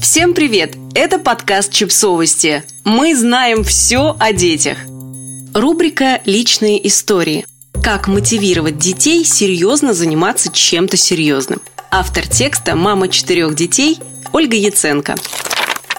Всем привет! Это подкаст «Чипсовости». Мы знаем все о детях. Рубрика «Личные истории». Как мотивировать детей серьезно заниматься чем-то серьезным. Автор текста «Мама четырех детей» Ольга Яценко.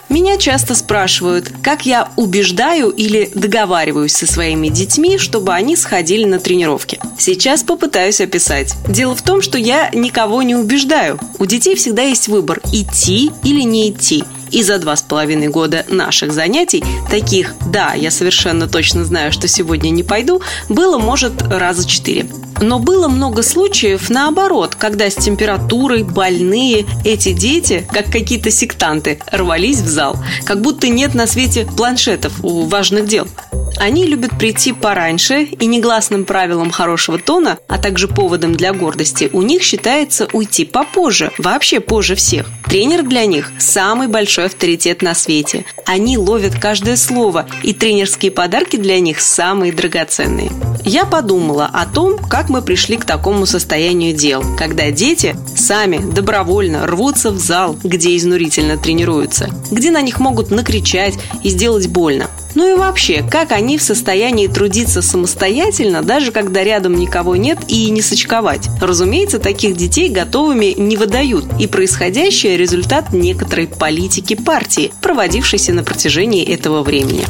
Меня часто спрашивают, как я убеждаю или договариваюсь со своими детьми, чтобы они сходили на тренировки. Сейчас попытаюсь описать. Дело в том, что я никого не убеждаю. У детей всегда есть выбор – идти или не идти – и за два с половиной года наших занятий таких «да, я совершенно точно знаю, что сегодня не пойду» было, может, раза четыре. Но было много случаев наоборот, когда с температурой больные эти дети, как какие-то сектанты, рвались в зал. Как будто нет на свете планшетов у важных дел. Они любят прийти пораньше, и негласным правилом хорошего тона, а также поводом для гордости, у них считается уйти попозже, вообще позже всех. Тренер для них – самый большой авторитет на свете. Они ловят каждое слово, и тренерские подарки для них самые драгоценные. Я подумала о том, как мы пришли к такому состоянию дел, когда дети сами добровольно рвутся в зал, где изнурительно тренируются, где на них могут накричать и сделать больно. Ну и вообще, как они в состоянии трудиться самостоятельно, даже когда рядом никого нет и не сочковать? Разумеется, таких детей готовыми не выдают, и происходящее – результат некоторой политики партии, проводившейся на протяжении этого времени.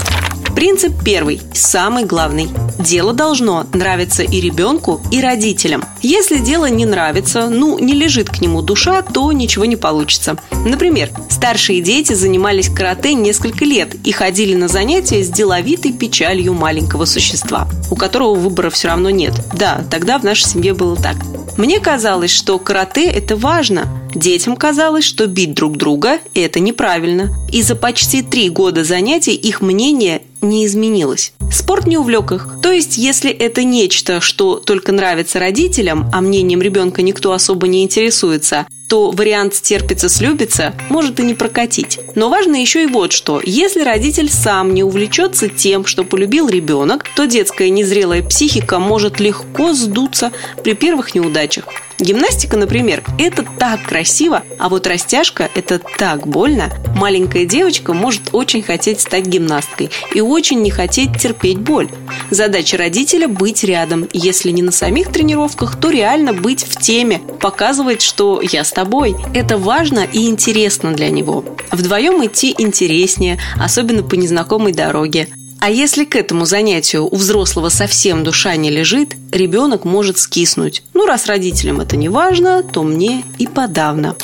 Принцип первый, самый главный. Дело должно нравиться и ребенку, и родителям. Если дело не нравится, ну, не лежит к нему душа, то ничего не получится. Например, старшие дети занимались карате несколько лет и ходили на занятия с деловитой печалью маленького существа, у которого выбора все равно нет. Да, тогда в нашей семье было так. Мне казалось, что карате – это важно. Детям казалось, что бить друг друга – это неправильно. И за почти три года занятий их мнение не изменилось. Спорт не увлек их. То есть, если это нечто, что только нравится родителям, а мнением ребенка никто особо не интересуется, то вариант «стерпится-слюбится» может и не прокатить. Но важно еще и вот что. Если родитель сам не увлечется тем, что полюбил ребенок, то детская незрелая психика может легко сдуться при первых неудачах. Гимнастика, например, это так красиво, а вот растяжка – это так больно. Маленькая девочка может очень хотеть стать гимнасткой и очень не хотеть терпеть боль. Задача родителя – быть рядом. Если не на самих тренировках, то реально быть в теме, показывать, что я с тобой. Это важно и интересно для него. Вдвоем идти интереснее, особенно по незнакомой дороге. А если к этому занятию у взрослого совсем душа не лежит, ребенок может скиснуть. Ну, раз родителям это не важно, то мне и подавно.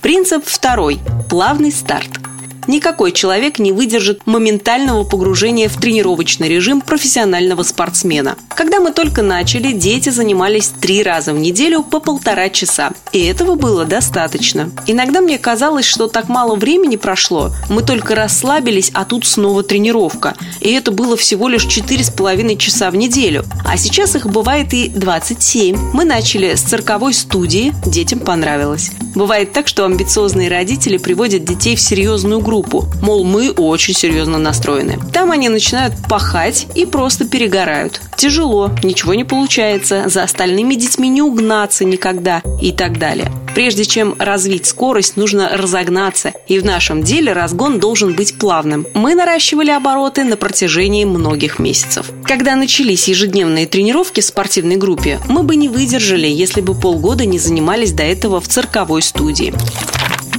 Принцип второй. Плавный старт – Никакой человек не выдержит моментального погружения в тренировочный режим профессионального спортсмена. Когда мы только начали, дети занимались три раза в неделю по полтора часа. И этого было достаточно. Иногда мне казалось, что так мало времени прошло. Мы только расслабились, а тут снова тренировка. И это было всего лишь четыре с половиной часа в неделю. А сейчас их бывает и 27. Мы начали с цирковой студии, детям понравилось. Бывает так, что амбициозные родители приводят детей в серьезную группу группу, мол, мы очень серьезно настроены. Там они начинают пахать и просто перегорают. Тяжело, ничего не получается, за остальными детьми не угнаться никогда и так далее. Прежде чем развить скорость, нужно разогнаться, и в нашем деле разгон должен быть плавным. Мы наращивали обороты на протяжении многих месяцев. Когда начались ежедневные тренировки в спортивной группе, мы бы не выдержали, если бы полгода не занимались до этого в цирковой студии.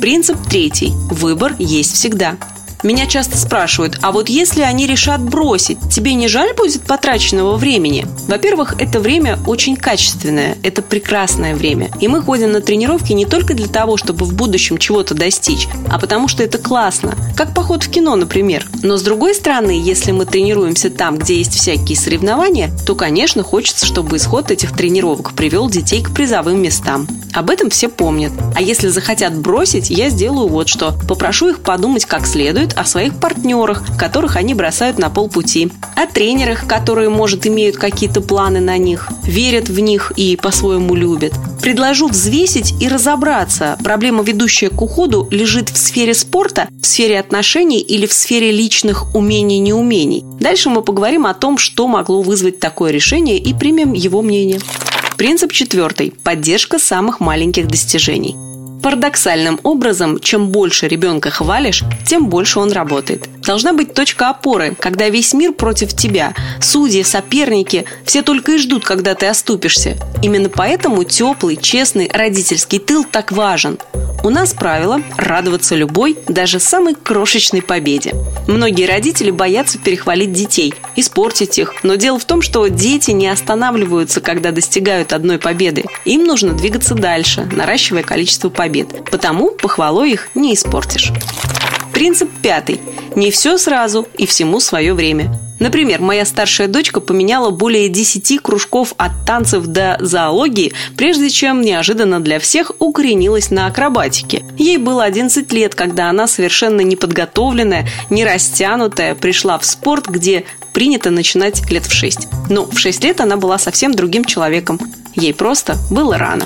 Принцип третий. Выбор есть всегда. Меня часто спрашивают, а вот если они решат бросить, тебе не жаль будет потраченного времени? Во-первых, это время очень качественное, это прекрасное время. И мы ходим на тренировки не только для того, чтобы в будущем чего-то достичь, а потому что это классно. Как поход в кино, например. Но с другой стороны, если мы тренируемся там, где есть всякие соревнования, то, конечно, хочется, чтобы исход этих тренировок привел детей к призовым местам. Об этом все помнят. А если захотят бросить, я сделаю вот что. Попрошу их подумать как следует о своих партнерах, которых они бросают на полпути, о тренерах, которые, может, имеют какие-то планы на них, верят в них и по-своему любят. Предложу взвесить и разобраться, проблема, ведущая к уходу, лежит в сфере спорта, в сфере отношений или в сфере личных умений-неумений. Дальше мы поговорим о том, что могло вызвать такое решение и примем его мнение. Принцип четвертый. Поддержка самых маленьких достижений. Парадоксальным образом, чем больше ребенка хвалишь, тем больше он работает. Должна быть точка опоры, когда весь мир против тебя. Судьи, соперники, все только и ждут, когда ты оступишься. Именно поэтому теплый, честный родительский тыл так важен. У нас правило – радоваться любой, даже самой крошечной победе. Многие родители боятся перехвалить детей, испортить их, но дело в том, что дети не останавливаются, когда достигают одной победы. Им нужно двигаться дальше, наращивая количество побед. Потому похвалой их не испортишь. Принцип пятый. Не все сразу и всему свое время. Например, моя старшая дочка поменяла более 10 кружков от танцев до зоологии, прежде чем неожиданно для всех укоренилась на акробатике. Ей было 11 лет, когда она совершенно неподготовленная, не растянутая, пришла в спорт, где принято начинать лет в 6. Но в 6 лет она была совсем другим человеком. Ей просто было рано.